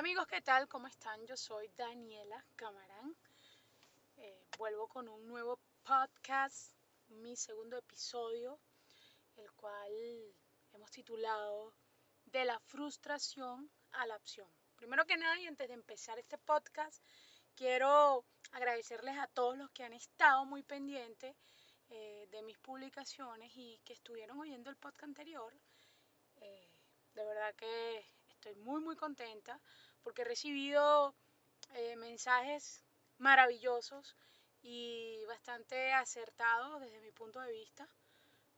amigos, ¿qué tal? ¿Cómo están? Yo soy Daniela Camarán. Eh, vuelvo con un nuevo podcast, mi segundo episodio, el cual hemos titulado De la frustración a la opción. Primero que nada, y antes de empezar este podcast, quiero agradecerles a todos los que han estado muy pendientes eh, de mis publicaciones y que estuvieron oyendo el podcast anterior. Eh, de verdad que estoy muy muy contenta porque he recibido eh, mensajes maravillosos y bastante acertados desde mi punto de vista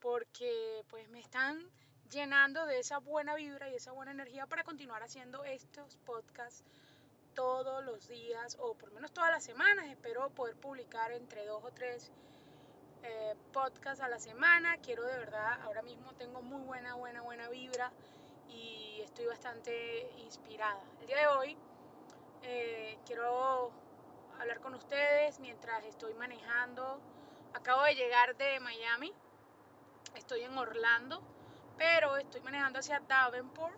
porque pues me están llenando de esa buena vibra y esa buena energía para continuar haciendo estos podcasts todos los días o por lo menos todas las semanas. Espero poder publicar entre dos o tres eh, podcasts a la semana. Quiero de verdad, ahora mismo tengo muy buena, buena, buena vibra y estoy bastante inspirada. El día de hoy eh, quiero hablar con ustedes mientras estoy manejando. Acabo de llegar de Miami, estoy en Orlando, pero estoy manejando hacia Davenport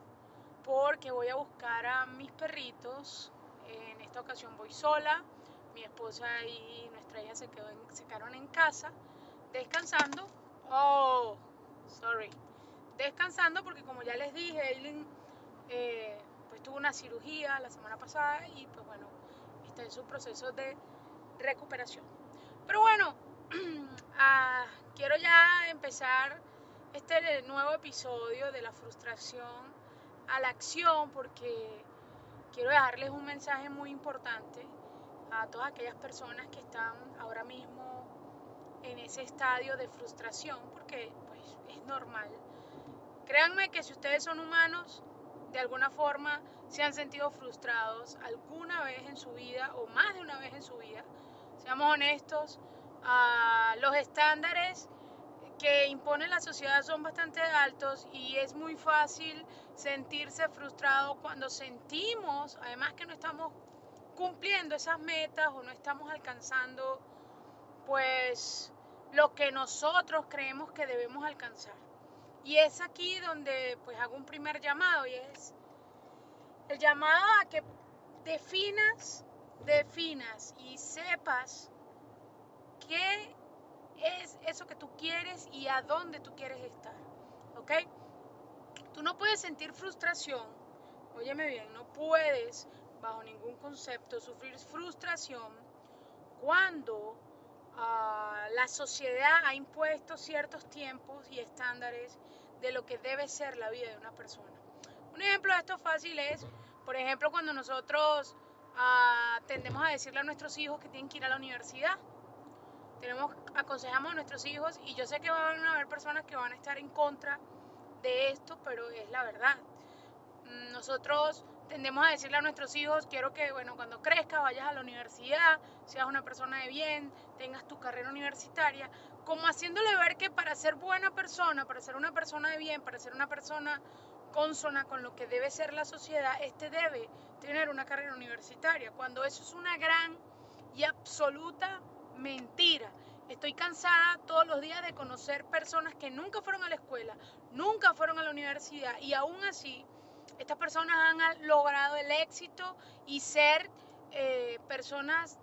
porque voy a buscar a mis perritos. En esta ocasión voy sola, mi esposa y nuestra hija se, quedó se quedaron en casa descansando. Oh, sorry descansando porque como ya les dije, Aileen eh, pues tuvo una cirugía la semana pasada y pues bueno, está en su proceso de recuperación. Pero bueno, ah, quiero ya empezar este nuevo episodio de la frustración a la acción porque quiero dejarles un mensaje muy importante a todas aquellas personas que están ahora mismo en ese estadio de frustración porque pues es normal Créanme que si ustedes son humanos, de alguna forma se han sentido frustrados alguna vez en su vida o más de una vez en su vida, seamos honestos, los estándares que impone la sociedad son bastante altos y es muy fácil sentirse frustrado cuando sentimos, además que no estamos cumpliendo esas metas o no estamos alcanzando pues lo que nosotros creemos que debemos alcanzar. Y es aquí donde pues hago un primer llamado y es el llamado a que definas, definas y sepas qué es eso que tú quieres y a dónde tú quieres estar. ¿Ok? Tú no puedes sentir frustración, óyeme bien, no puedes bajo ningún concepto sufrir frustración cuando la sociedad ha impuesto ciertos tiempos y estándares de lo que debe ser la vida de una persona. Un ejemplo de esto fácil es, por ejemplo, cuando nosotros ah, tendemos a decirle a nuestros hijos que tienen que ir a la universidad. Tenemos, aconsejamos a nuestros hijos y yo sé que van a haber personas que van a estar en contra de esto, pero es la verdad. Nosotros tendemos a decirle a nuestros hijos, quiero que, bueno, cuando crezcas vayas a la universidad, seas una persona de bien, tengas tu carrera universitaria, como haciéndole ver que para ser buena persona, para ser una persona de bien, para ser una persona consona con lo que debe ser la sociedad, este debe tener una carrera universitaria, cuando eso es una gran y absoluta mentira. Estoy cansada todos los días de conocer personas que nunca fueron a la escuela, nunca fueron a la universidad y aún así estas personas han logrado el éxito y ser eh, personas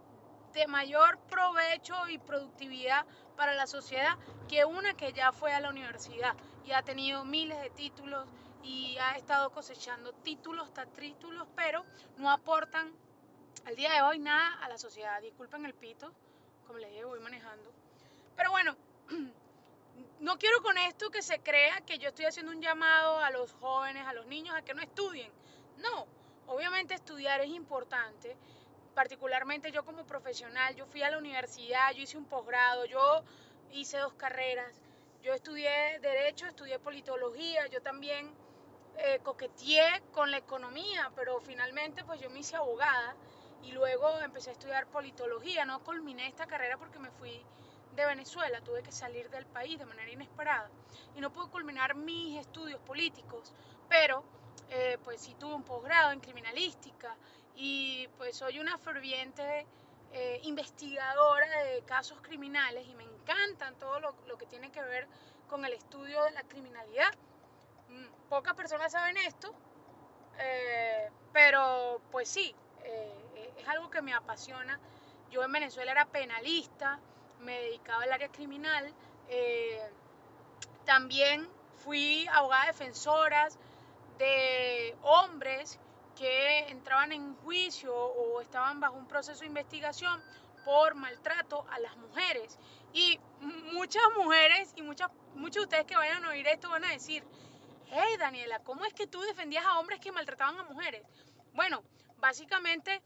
de mayor provecho y productividad para la sociedad que una que ya fue a la universidad y ha tenido miles de títulos y ha estado cosechando títulos tras títulos, pero no aportan al día de hoy nada a la sociedad. Disculpen el pito, como les dije, voy manejando. Pero bueno, no quiero con esto que se crea que yo estoy haciendo un llamado a los jóvenes, a los niños, a que no estudien. No, obviamente estudiar es importante. Particularmente yo como profesional, yo fui a la universidad, yo hice un posgrado, yo hice dos carreras. Yo estudié derecho, estudié politología, yo también eh, coqueteé con la economía, pero finalmente pues yo me hice abogada y luego empecé a estudiar politología. No culminé esta carrera porque me fui de Venezuela, tuve que salir del país de manera inesperada y no pude culminar mis estudios políticos, pero eh, pues sí tuve un posgrado en criminalística y pues soy una ferviente eh, investigadora de casos criminales y me encantan todo lo, lo, que tiene que ver con el estudio de la criminalidad. Mm, pocas personas saben esto, eh, pero pues sí, es algo que me apasiona. Yo en Venezuela era penalista, me dedicaba al área criminal, eh, también fui abogada defensora de hombres que entraban en juicio o estaban bajo un proceso de investigación por maltrato a las mujeres. Y muchas mujeres y muchas, muchos de ustedes que vayan a oír esto van a decir, hey Daniela, ¿cómo es que tú defendías a hombres que maltrataban a mujeres? Bueno, básicamente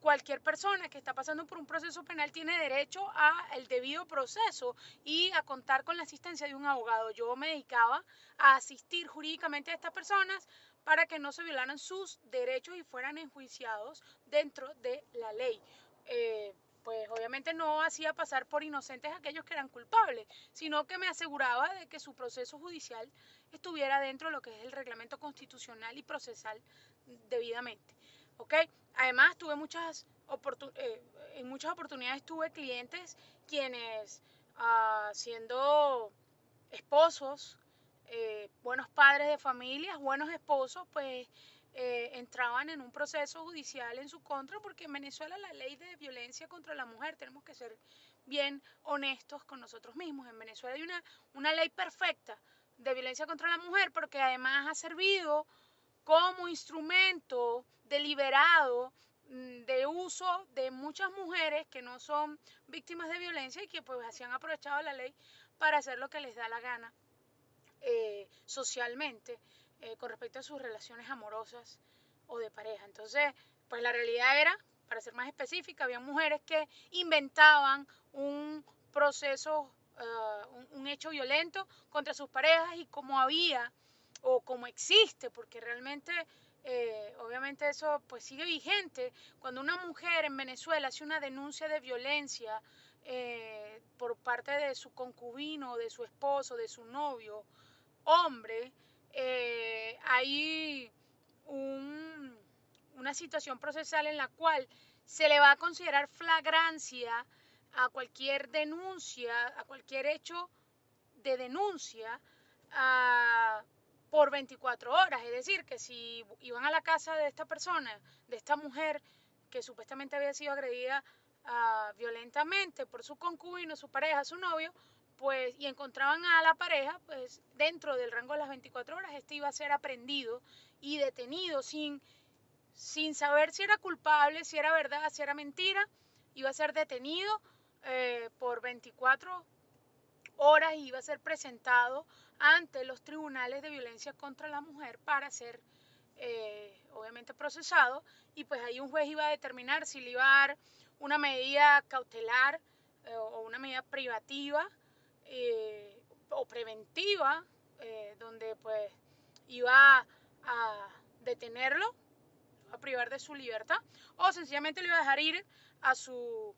cualquier persona que está pasando por un proceso penal tiene derecho a el debido proceso y a contar con la asistencia de un abogado. Yo me dedicaba a asistir jurídicamente a estas personas para que no se violaran sus derechos y fueran enjuiciados dentro de la ley. Eh, pues obviamente no hacía pasar por inocentes aquellos que eran culpables, sino que me aseguraba de que su proceso judicial estuviera dentro de lo que es el reglamento constitucional y procesal debidamente. ¿Ok? Además, tuve muchas eh, en muchas oportunidades tuve clientes quienes, ah, siendo esposos, eh, buenos padres de familias, buenos esposos, pues eh, entraban en un proceso judicial en su contra, porque en Venezuela la ley de violencia contra la mujer, tenemos que ser bien honestos con nosotros mismos, en Venezuela hay una, una ley perfecta de violencia contra la mujer, porque además ha servido como instrumento deliberado mm, de uso de muchas mujeres que no son víctimas de violencia y que pues así han aprovechado la ley para hacer lo que les da la gana eh, socialmente eh, con respecto a sus relaciones amorosas o de pareja. Entonces, pues la realidad era, para ser más específica, había mujeres que inventaban un proceso, uh, un, hecho violento contra sus parejas y como había o como existe, porque realmente, eh, obviamente eso pues sigue vigente, cuando una mujer en Venezuela hace una denuncia de violencia eh, por parte de su concubino, de su esposo, de su novio, hombre, eh, hay una situación procesal en la cual se le va a considerar flagrancia a cualquier denuncia, a cualquier hecho de denuncia por 24 horas. Es decir, que si iban a la casa de esta persona, de esta mujer que supuestamente había sido agredida ah, violentamente por su concubino, su pareja, su novio, pues, y encontraban a la pareja, pues dentro del rango de las 24 horas, este iba a ser aprendido y detenido sin, sin saber si era culpable, si era verdad, si era mentira, iba a ser detenido eh, por 24 horas y iba a ser presentado ante los tribunales de violencia contra la mujer para ser eh, obviamente procesado y pues ahí un juez iba a determinar si le iba a dar una medida cautelar eh, o una medida privativa eh, o preventiva, donde pues iba a detenerlo, a privar de su libertad, o sencillamente lo iba a dejar ir a su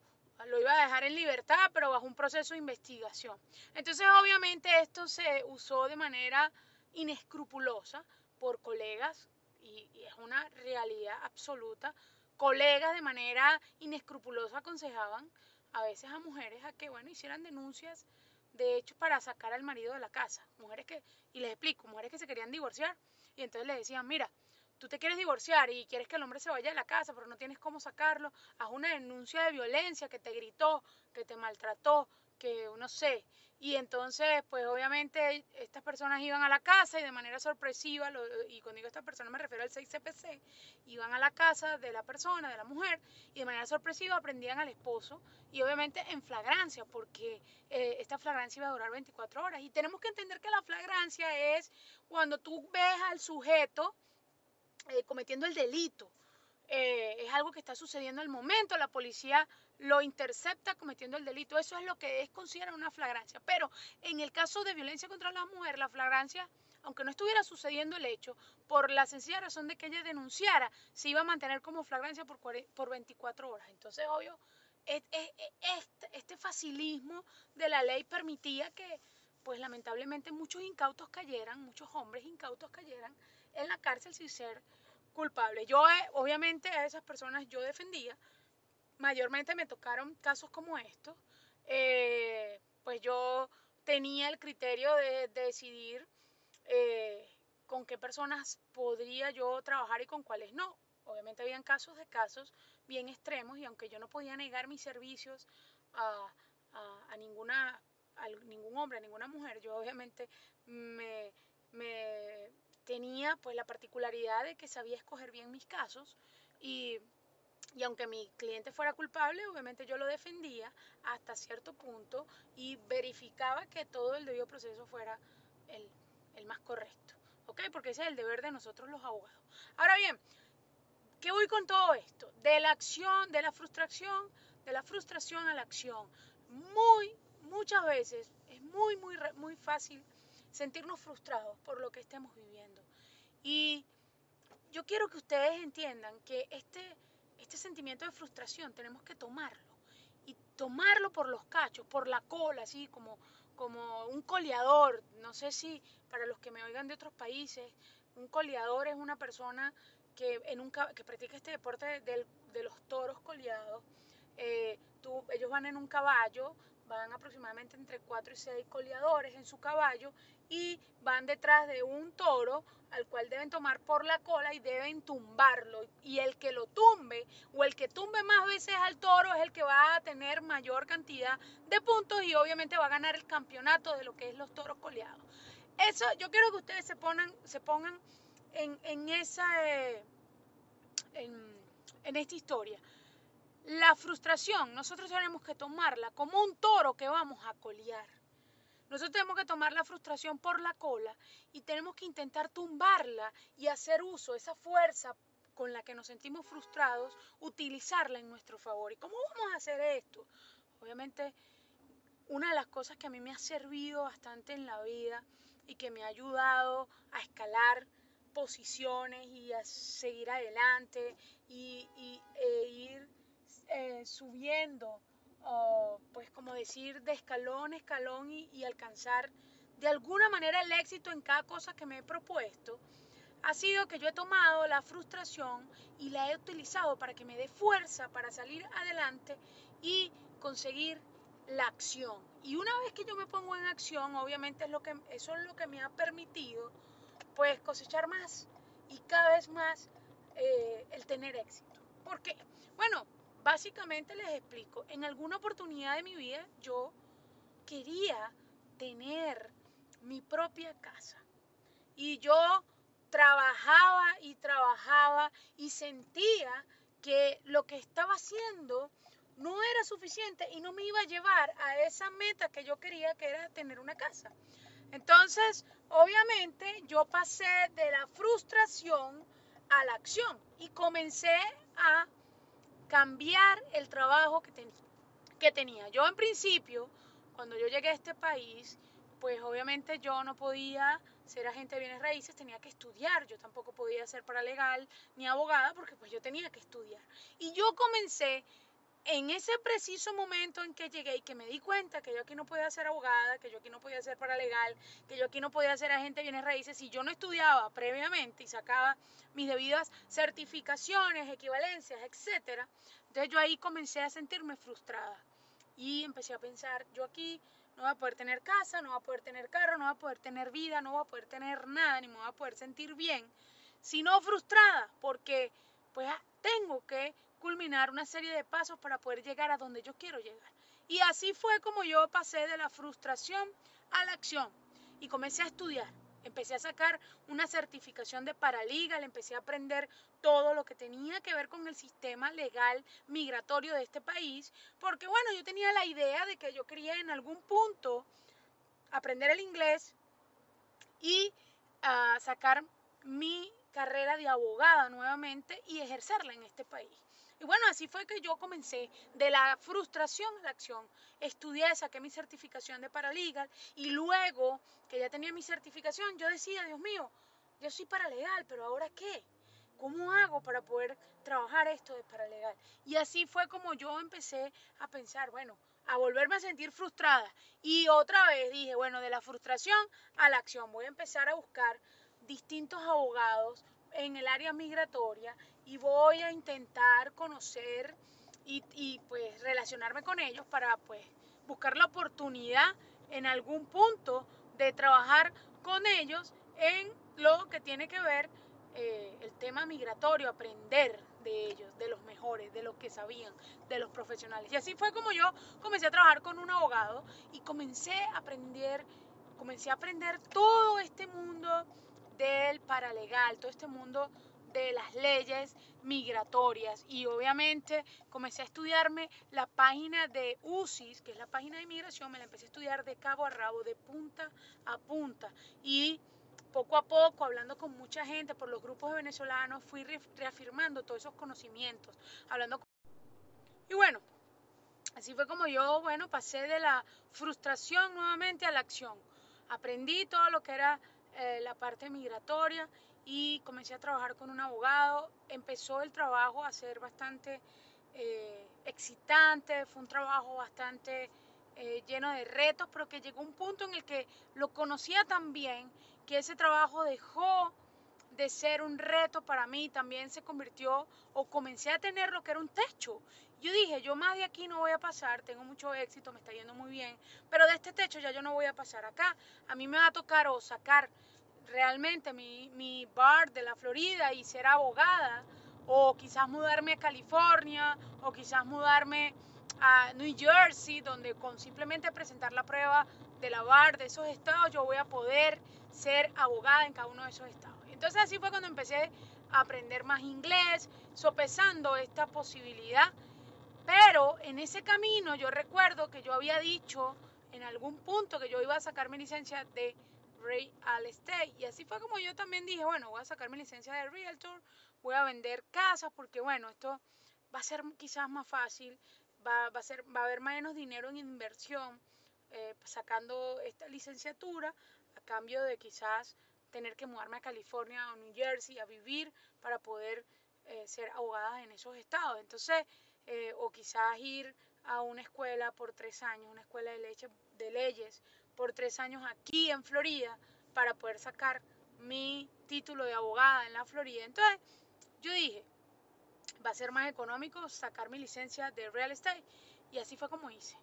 lo iba a dejar en libertad, pero bajo un proceso de investigación. Entonces, obviamente, esto se usó de manera inescrupulosa por colegas, y, es una realidad absoluta. Colegas de manera inescrupulosa aconsejaban a veces a mujeres a que, bueno, hicieran denuncias de hecho para sacar al marido de la casa. Mujeres que, y les explico, mujeres que se querían divorciar y entonces le decían, mira, tú te quieres divorciar y quieres que el hombre se vaya de la casa, pero no tienes cómo sacarlo, haz una denuncia de violencia que te gritó, que te maltrató, que no sé. Y entonces, pues obviamente estas personas iban a la casa y de manera sorpresiva, y cuando digo estas personas me refiero al 6CPC, iban a la casa de la persona, de la mujer, y de manera sorpresiva aprendían al esposo, y obviamente en flagrancia, porque eh, esta flagrancia iba a durar 24 horas. Y tenemos que entender que la flagrancia es cuando tú ves al sujeto eh, cometiendo el delito. Eh, es algo que está sucediendo al momento, la policía lo intercepta cometiendo el delito. Eso es lo que es considerado una flagrancia. Pero en el caso de violencia contra la mujer, la flagrancia, aunque no estuviera sucediendo el hecho, por la sencilla razón de que ella denunciara, se iba a mantener como flagrancia por, por 24 horas. Entonces, obvio, este, este facilismo de la ley permitía que, pues lamentablemente, muchos incautos cayeran, muchos hombres incautos cayeran en la cárcel sin ser culpables. Yo, eh, obviamente, a esas personas yo defendía, mayormente me tocaron casos como estos, eh, pues yo tenía el criterio de, decidir eh, con qué personas podría yo trabajar y con cuáles no. obviamente habían casos de casos bien extremos y aunque yo no podía negar mis servicios a, a, ninguna, a ningún hombre, a ninguna mujer, yo obviamente me, me tenía pues la particularidad de que sabía escoger bien mis casos y, y, aunque mi cliente fuera culpable, obviamente yo lo defendía hasta cierto punto y verificaba que todo el debido proceso fuera el, el más correcto. ¿Ok? Porque ese es el deber de nosotros los abogados. Ahora bien, ¿qué voy con todo esto? De la acción, de la frustración, de la frustración a la acción. Muy, muchas veces es muy, muy, muy fácil sentirnos frustrados por lo que estemos viviendo. Y yo quiero que ustedes entiendan que este, este sentimiento de frustración tenemos que tomarlo. Y tomarlo por los cachos, por la cola, así como, como un coleador. No sé si para los que me oigan de otros países, un coleador es una persona que, en un, que practica este deporte de, de los toros coleados. Eh, tú, ellos van en un caballo, van aproximadamente entre 4 y 6 coleadores en su caballo y van detrás de un toro al cual deben tomar por la cola y deben tumbarlo. Y el que lo tumbe o el que tumbe más veces al toro es el que va a tener mayor cantidad de puntos y obviamente va a ganar el campeonato de lo que es los toros coleados. Eso, yo quiero que ustedes se pongan, se pongan en, en esa, eh, en, en esta historia. La frustración, nosotros tenemos que tomarla como un toro que vamos a colear. Nosotros tenemos que tomar la frustración por la cola y tenemos que intentar tumbarla y hacer uso, de esa fuerza con la que nos sentimos frustrados, utilizarla en nuestro favor. ¿Y cómo vamos a hacer esto? Obviamente, una de las cosas que a mí me ha servido bastante en la vida y que me ha ayudado a escalar posiciones y a seguir adelante y, e ir eh, subiendo pues como decir, de escalón a escalón y, alcanzar de alguna manera el éxito en cada cosa que me he propuesto, ha sido que yo he tomado la frustración y la he utilizado para que me dé fuerza para salir adelante y conseguir la acción. Y una vez que yo me pongo en acción, obviamente es lo que, eso es lo que me ha permitido pues cosechar más y cada vez más eh, el tener éxito. ¿Por qué? Bueno, Básicamente les explico, en alguna oportunidad de mi vida yo quería tener mi propia casa y yo trabajaba y trabajaba y sentía que lo que estaba haciendo no era suficiente y no me iba a llevar a esa meta que yo quería, que era tener una casa. Entonces, obviamente, yo pasé de la frustración a la acción y comencé a cambiar el trabajo que, que tenía. Yo en principio, cuando yo llegué a este país, pues obviamente yo no podía ser agente de bienes raíces, tenía que estudiar, yo tampoco podía ser paralegal ni abogada porque pues yo tenía que estudiar. Y yo comencé en ese preciso momento en que llegué y que me di cuenta que yo aquí no podía ser abogada, que yo aquí no podía ser paralegal, que yo aquí no podía ser agente de bienes raíces, si yo no estudiaba previamente y sacaba mis debidas certificaciones, equivalencias, etcétera, entonces yo ahí comencé a sentirme frustrada y empecé a pensar, yo aquí no voy a poder tener casa, no voy a poder tener carro, no voy a poder tener vida, no voy a poder tener nada, ni me voy a poder sentir bien, sino frustrada, porque pues tengo que culminar una serie de pasos para poder llegar a donde yo quiero llegar. Y así fue como yo pasé de la frustración a la acción y comencé a estudiar. Empecé a sacar una certificación de paralegal, empecé a aprender todo lo que tenía que ver con el sistema legal migratorio de este país, porque bueno, yo tenía la idea de que yo quería en algún punto aprender el inglés y ah, sacar mi carrera de abogada nuevamente y ejercerla en este país. Y bueno, así fue que yo comencé de la frustración a la acción. Estudié, saqué mi certificación de paralegal y luego que ya tenía mi certificación, yo decía, Dios mío, yo soy paralegal, pero ahora qué? ¿Cómo hago para poder trabajar esto de paralegal? Y así fue como yo empecé a pensar, bueno, a volverme a sentir frustrada. Y otra vez dije, bueno, de la frustración a la acción, voy a empezar a buscar distintos abogados en el área migratoria y voy a intentar conocer y, pues relacionarme con ellos para pues buscar la oportunidad en algún punto de trabajar con ellos en lo que tiene que ver eh, el tema migratorio, aprender de ellos, de los mejores, de los que sabían, de los profesionales. Y así fue como yo comencé a trabajar con un abogado y comencé a aprender, comencé a aprender todo este mundo del paralegal, todo este mundo de las leyes migratorias y obviamente comencé a estudiarme la página de UCIS, que es la página de inmigración, me la empecé a estudiar de cabo a rabo, de punta a punta y poco a poco, hablando con mucha gente por los grupos de venezolanos, fui reafirmando todos esos conocimientos, hablando con... Y bueno, así fue como yo, bueno, pasé de la frustración nuevamente a la acción. Aprendí todo lo que era eh, la parte migratoria y comencé a trabajar con un abogado. Empezó el trabajo a ser bastante eh, excitante, fue un trabajo bastante eh, lleno de retos, pero que llegó un punto en el que lo conocía tan bien que ese trabajo dejó de ser un reto para mí, también se convirtió o comencé a tener lo que era un techo. Yo dije, yo más de aquí no voy a pasar, tengo mucho éxito, me está yendo muy bien, pero de este techo ya yo no voy a pasar acá. A mí me va a tocar o sacar realmente mi, bar de la Florida y ser abogada, o quizás mudarme a California, o quizás mudarme a New Jersey, donde con simplemente presentar la prueba de la bar de esos estados, yo voy a poder ser abogada en cada uno de esos estados. Entonces así fue cuando empecé a aprender más inglés, sopesando esta posibilidad. Pero en ese camino yo recuerdo que yo había dicho en algún punto que yo iba a sacar mi licencia de real estate. Y así fue como yo también dije, bueno, voy a sacar mi licencia de realtor, voy a vender casas porque bueno, esto va a ser quizás más fácil, va, a, ser, va a haber menos dinero en inversión eh, sacando esta licenciatura a cambio de quizás tener que mudarme a California o New Jersey a vivir para poder eh, ser abogada en esos estados. Entonces, eh, o quizás ir a una escuela por tres años, una escuela de, leche, de leyes por tres años aquí en Florida para poder sacar mi título de abogada en la Florida. Entonces, yo dije, va a ser más económico sacar mi licencia de real estate y así fue como hice.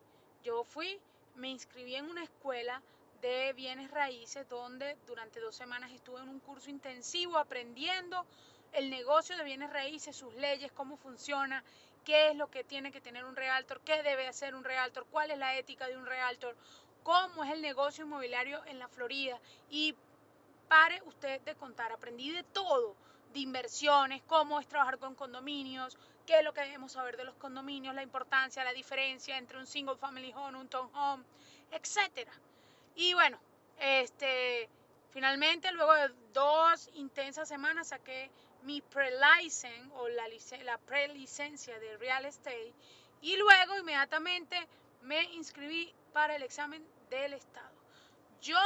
Yo fui, me inscribí en una escuela de bienes raíces donde durante dos semanas estuve en un curso intensivo aprendiendo el negocio de bienes raíces, sus leyes, cómo funciona, qué es lo que tiene que tener un realtor, qué debe hacer un realtor, cuál es la ética de un realtor, cómo es el negocio inmobiliario en la Florida y pare usted de contar, aprendí de todo, de inversiones, cómo es trabajar con condominios, qué es lo que debemos saber de los condominios, la importancia, la diferencia entre un single family home, un townhome, etcétera. Y bueno, este, finalmente luego de dos intensas semanas saqué mi pre-license o la, la pre-licencia de real estate y luego inmediatamente me inscribí para el examen del Estado. Yo,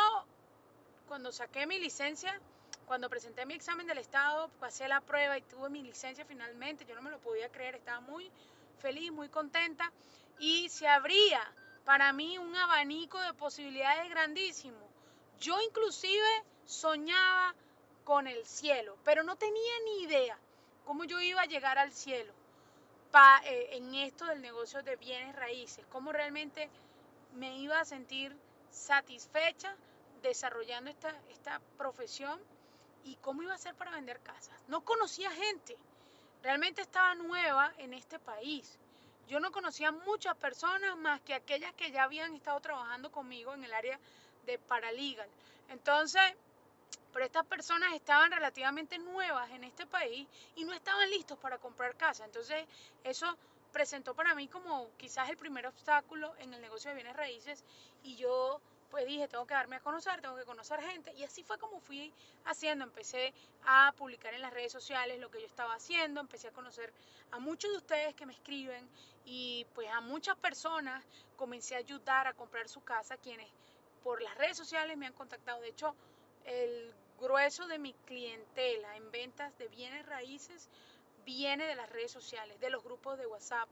cuando saqué mi licencia, cuando presenté mi examen del Estado, pasé la prueba y tuve mi licencia finalmente, yo no me lo podía creer, estaba muy feliz, muy contenta y se abría para mí un abanico de posibilidades grandísimo. Yo inclusive soñaba con el cielo, pero no tenía ni idea cómo yo iba a llegar al cielo eh, en esto del negocio de bienes raíces, cómo realmente me iba a sentir satisfecha desarrollando esta, esta profesión y cómo iba a ser para vender casas. No conocía gente, realmente estaba nueva en este país. Yo no conocía muchas personas más que aquellas que ya habían estado trabajando conmigo en el área de paralegal. Entonces, pero estas personas estaban relativamente nuevas en este país y no estaban listos para comprar casa. Entonces, eso presentó para mí como quizás el primer obstáculo en el negocio de bienes raíces y yo pues dije, tengo que darme a conocer, tengo que conocer gente y así fue como fui haciendo, empecé a publicar en las redes sociales lo que yo estaba haciendo, empecé a conocer a muchos de ustedes que me escriben y pues a muchas personas. Comencé a ayudar a comprar su casa, quienes por las redes sociales me han contactado, de hecho el grueso de mi clientela en ventas de bienes raíces viene de las redes sociales, de los grupos de WhatsApp,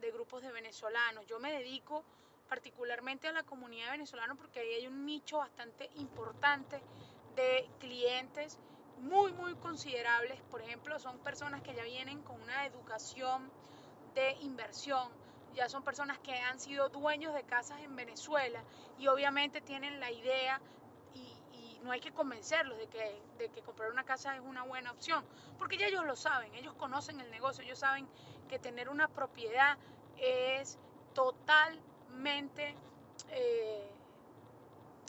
de grupos de venezolanos. Yo me dedico particularmente a la comunidad venezolana porque ahí hay un nicho bastante importante de clientes muy, muy considerables. Por ejemplo, son personas que ya vienen con una educación de inversión, ya son personas que han sido dueños de casas en Venezuela y obviamente tienen la idea no hay que convencerlos de que, de que comprar una casa es una buena opción, porque ya ellos lo saben, ellos conocen el negocio, ellos saben que tener una propiedad es totalmente eh,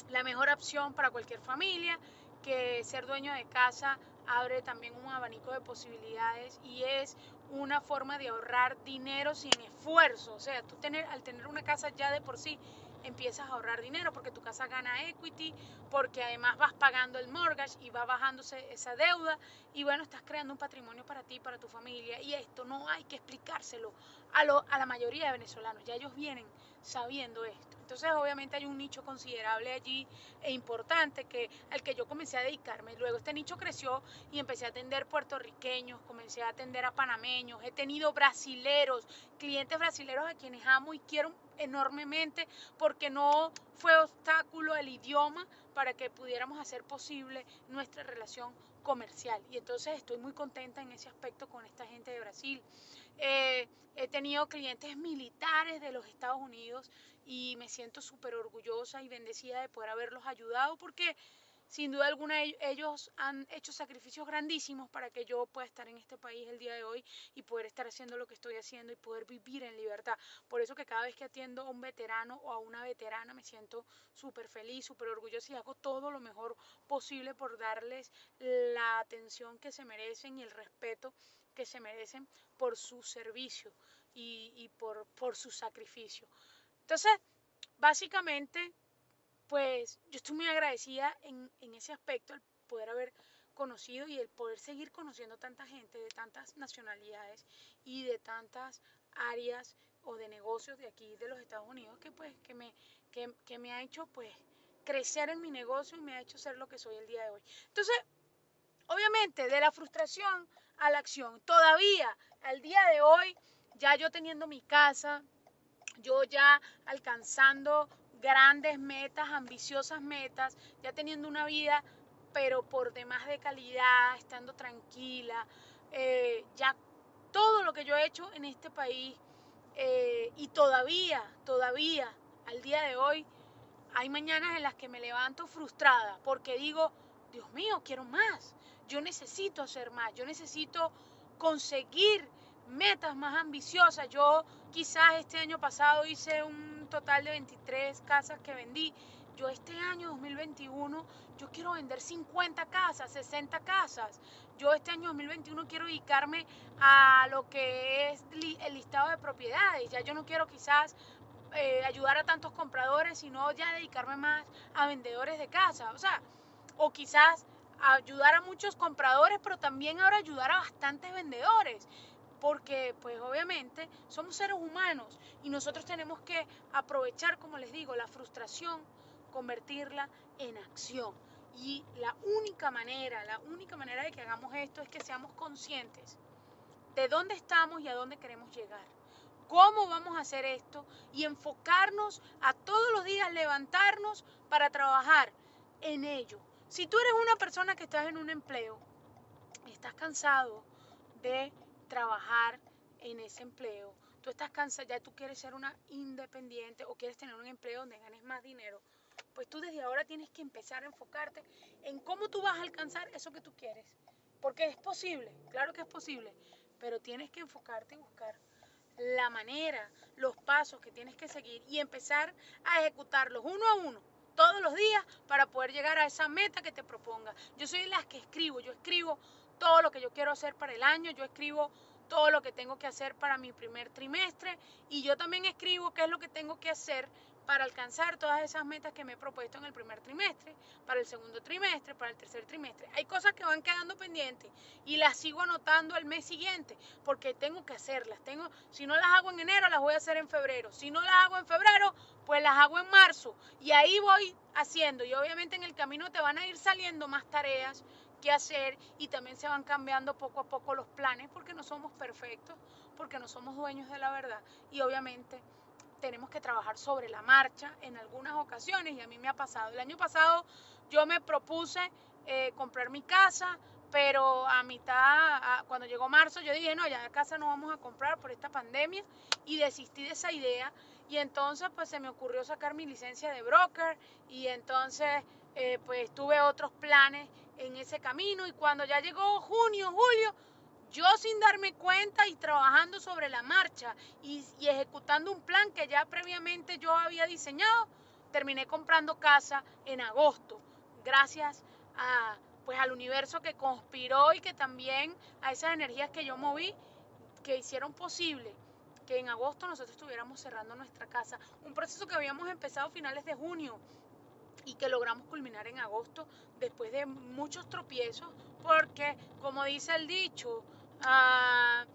la mejor opción para cualquier familia, que ser dueño de casa abre también un abanico de posibilidades y es una forma de ahorrar dinero sin esfuerzo. O sea, tú tener, al tener una casa ya de por sí empiezas a ahorrar dinero porque tu casa gana equity, porque además vas pagando el mortgage y va bajándose esa deuda. Y bueno, estás creando un patrimonio para ti, para tu familia. Y esto no hay que explicárselo a, lo, a la mayoría de venezolanos, ya ellos vienen sabiendo esto. Entonces obviamente hay un nicho considerable allí e importante que, al que yo comencé a dedicarme. Luego este nicho creció y empecé a atender puertorriqueños, comencé a atender a panameños, he tenido brasileros, clientes brasileros a quienes amo y quiero enormemente porque no fue obstáculo el idioma para que pudiéramos hacer posible nuestra relación comercial. Y entonces estoy muy contenta en ese aspecto con esta gente de Brasil. Eh, he tenido clientes militares de los Estados Unidos y me siento súper orgullosa y bendecida de poder haberlos ayudado porque sin duda alguna ellos han hecho sacrificios grandísimos para que yo pueda estar en este país el día de hoy y poder estar haciendo lo que estoy haciendo y poder vivir en libertad. Por eso que cada vez que atiendo a un veterano o a una veterana me siento súper feliz, súper orgullosa y hago todo lo mejor posible por darles la atención que se merecen y el respeto que se merecen por su servicio y, por, por su sacrificio. Entonces, básicamente pues yo estoy muy agradecida en, ese aspecto, el poder haber conocido y el poder seguir conociendo tanta gente de tantas nacionalidades y de tantas áreas o de negocios de aquí de los Estados Unidos que pues que me, que, me ha hecho pues crecer en mi negocio y me ha hecho ser lo que soy el día de hoy. Entonces, obviamente, de la frustración a la acción. Todavía, al día de hoy, ya yo teniendo mi casa, yo ya alcanzando grandes metas, ambiciosas metas, ya teniendo una vida, pero por demás de calidad, estando tranquila, eh, ya todo lo que yo he hecho en este país eh, y todavía, todavía, al día de hoy, hay mañanas en las que me levanto frustrada porque digo, Dios mío, quiero más, yo necesito hacer más, yo necesito conseguir metas más ambiciosas. Yo quizás este año pasado hice un total de 23 casas que vendí. Yo este año 2021, yo quiero vender 50 casas, 60 casas. Yo este año 2021 quiero dedicarme a lo que es el listado de propiedades. Ya yo no quiero quizás eh, ayudar a tantos compradores, sino ya dedicarme más a vendedores de casa. O sea, o quizás ayudar a muchos compradores, pero también ahora ayudar a bastantes vendedores porque pues obviamente somos seres humanos y nosotros tenemos que aprovechar, como les digo, la frustración, convertirla en acción. Y la única manera, la única manera de que hagamos esto es que seamos conscientes de dónde estamos y a dónde queremos llegar. ¿Cómo vamos a hacer esto? Y enfocarnos a todos los días levantarnos para trabajar en ello. Si tú eres una persona que estás en un empleo, estás cansado de trabajar en ese empleo, tú estás cansada, ya tú quieres ser una independiente o quieres tener un empleo donde ganes más dinero, pues tú desde ahora tienes que empezar a enfocarte en cómo tú vas a alcanzar eso que tú quieres. Porque es posible, claro que es posible, pero tienes que enfocarte y buscar la manera, los pasos que tienes que seguir y empezar a ejecutarlos uno a uno todos los días para poder llegar a esa meta que te proponga. Yo soy la que escribo, yo escribo todo lo que yo quiero hacer para el año, yo escribo todo lo que tengo que hacer para mi primer trimestre y yo también escribo qué es lo que tengo que hacer para alcanzar todas esas metas que me he propuesto en el primer trimestre, para el segundo trimestre, para el tercer trimestre. Hay cosas que van quedando pendientes y las sigo anotando al mes siguiente porque tengo que hacerlas. Tengo, si no las hago en enero, las voy a hacer en febrero. Si no las hago en febrero, pues las hago en marzo. Y ahí voy haciendo. Y obviamente en el camino te van a ir saliendo más tareas qué hacer y también se van cambiando poco a poco los planes porque no somos perfectos, porque no somos dueños de la verdad y obviamente tenemos que trabajar sobre la marcha en algunas ocasiones y a mí me ha pasado. El año pasado yo me propuse eh, comprar mi casa, pero a mitad, cuando llegó marzo, yo dije, no, ya la casa no vamos a comprar por esta pandemia y desistí de esa idea y entonces pues se me ocurrió sacar mi licencia de broker y entonces eh, pues tuve otros planes en ese camino y cuando ya llegó junio, julio, yo sin darme cuenta y trabajando sobre la marcha y, ejecutando un plan que ya previamente yo había diseñado, terminé comprando casa en agosto, gracias a, pues, al universo que conspiró y que también a esas energías que yo moví, que hicieron posible que en agosto nosotros estuviéramos cerrando nuestra casa. Un proceso que habíamos empezado a finales de junio y que logramos culminar en agosto después de muchos tropiezos, porque como dice el dicho, ah,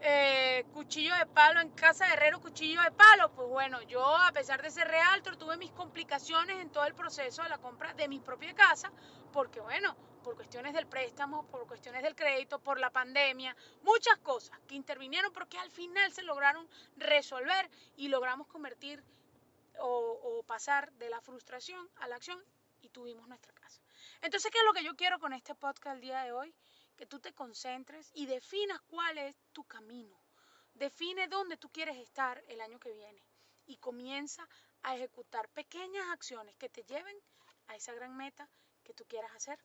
eh, cuchillo de palo en casa de herrero, cuchillo de palo. Pues bueno, yo a pesar de ser realtor tuve mis complicaciones en todo el proceso de la compra de mi propia casa, porque bueno, por cuestiones del préstamo, por cuestiones del crédito, por la pandemia, muchas cosas que intervinieron, pero que al final se lograron resolver y logramos convertir o, pasar de la frustración a la acción y tuvimos nuestra casa. Entonces, ¿qué es lo que yo quiero con este podcast el día de hoy? Que tú te concentres y definas cuál es tu camino. Define dónde tú quieres estar el año que viene y comienza a ejecutar pequeñas acciones que te lleven a esa gran meta que tú quieras hacer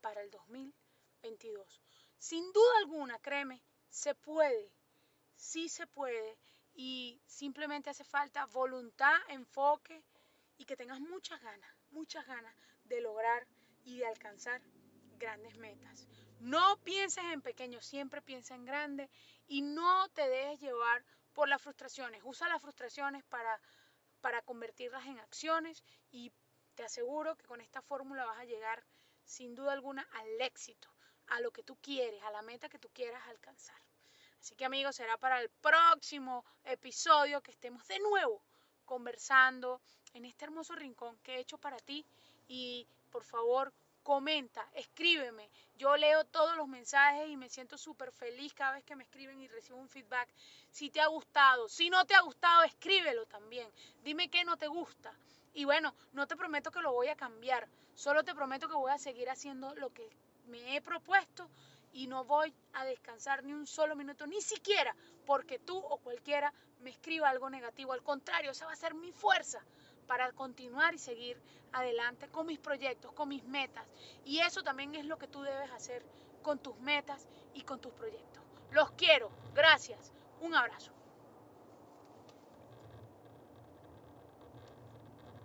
para el 2022. Sin duda alguna, créeme, se puede, sí se puede y simplemente hace falta voluntad, enfoque y que tengas muchas ganas, muchas ganas de lograr y de alcanzar grandes metas. No pienses en pequeño, siempre piensa en grande y no te dejes llevar por las frustraciones. Usa las frustraciones para, para convertirlas en acciones y te aseguro que con esta fórmula vas a llegar sin duda alguna al éxito, a lo que tú quieres, a la meta que tú quieras alcanzar. Así que amigos, será para el próximo episodio que estemos de nuevo conversando en este hermoso rincón que he hecho para ti y por favor comenta, escríbeme. Yo leo todos los mensajes y me siento súper feliz cada vez que me escriben y recibo un feedback. Si te ha gustado, si no te ha gustado, escríbelo también. Dime qué no te gusta. Y bueno, no te prometo que lo voy a cambiar, solo te prometo que voy a seguir haciendo lo que me he propuesto y no voy a descansar ni un solo minuto, ni siquiera porque tú o cualquiera me escriba algo negativo. Al contrario, esa va a ser mi fuerza para continuar y seguir adelante con mis proyectos, con mis metas. Y eso también es lo que tú debes hacer con tus metas y con tus proyectos. Los quiero. Gracias. Un abrazo.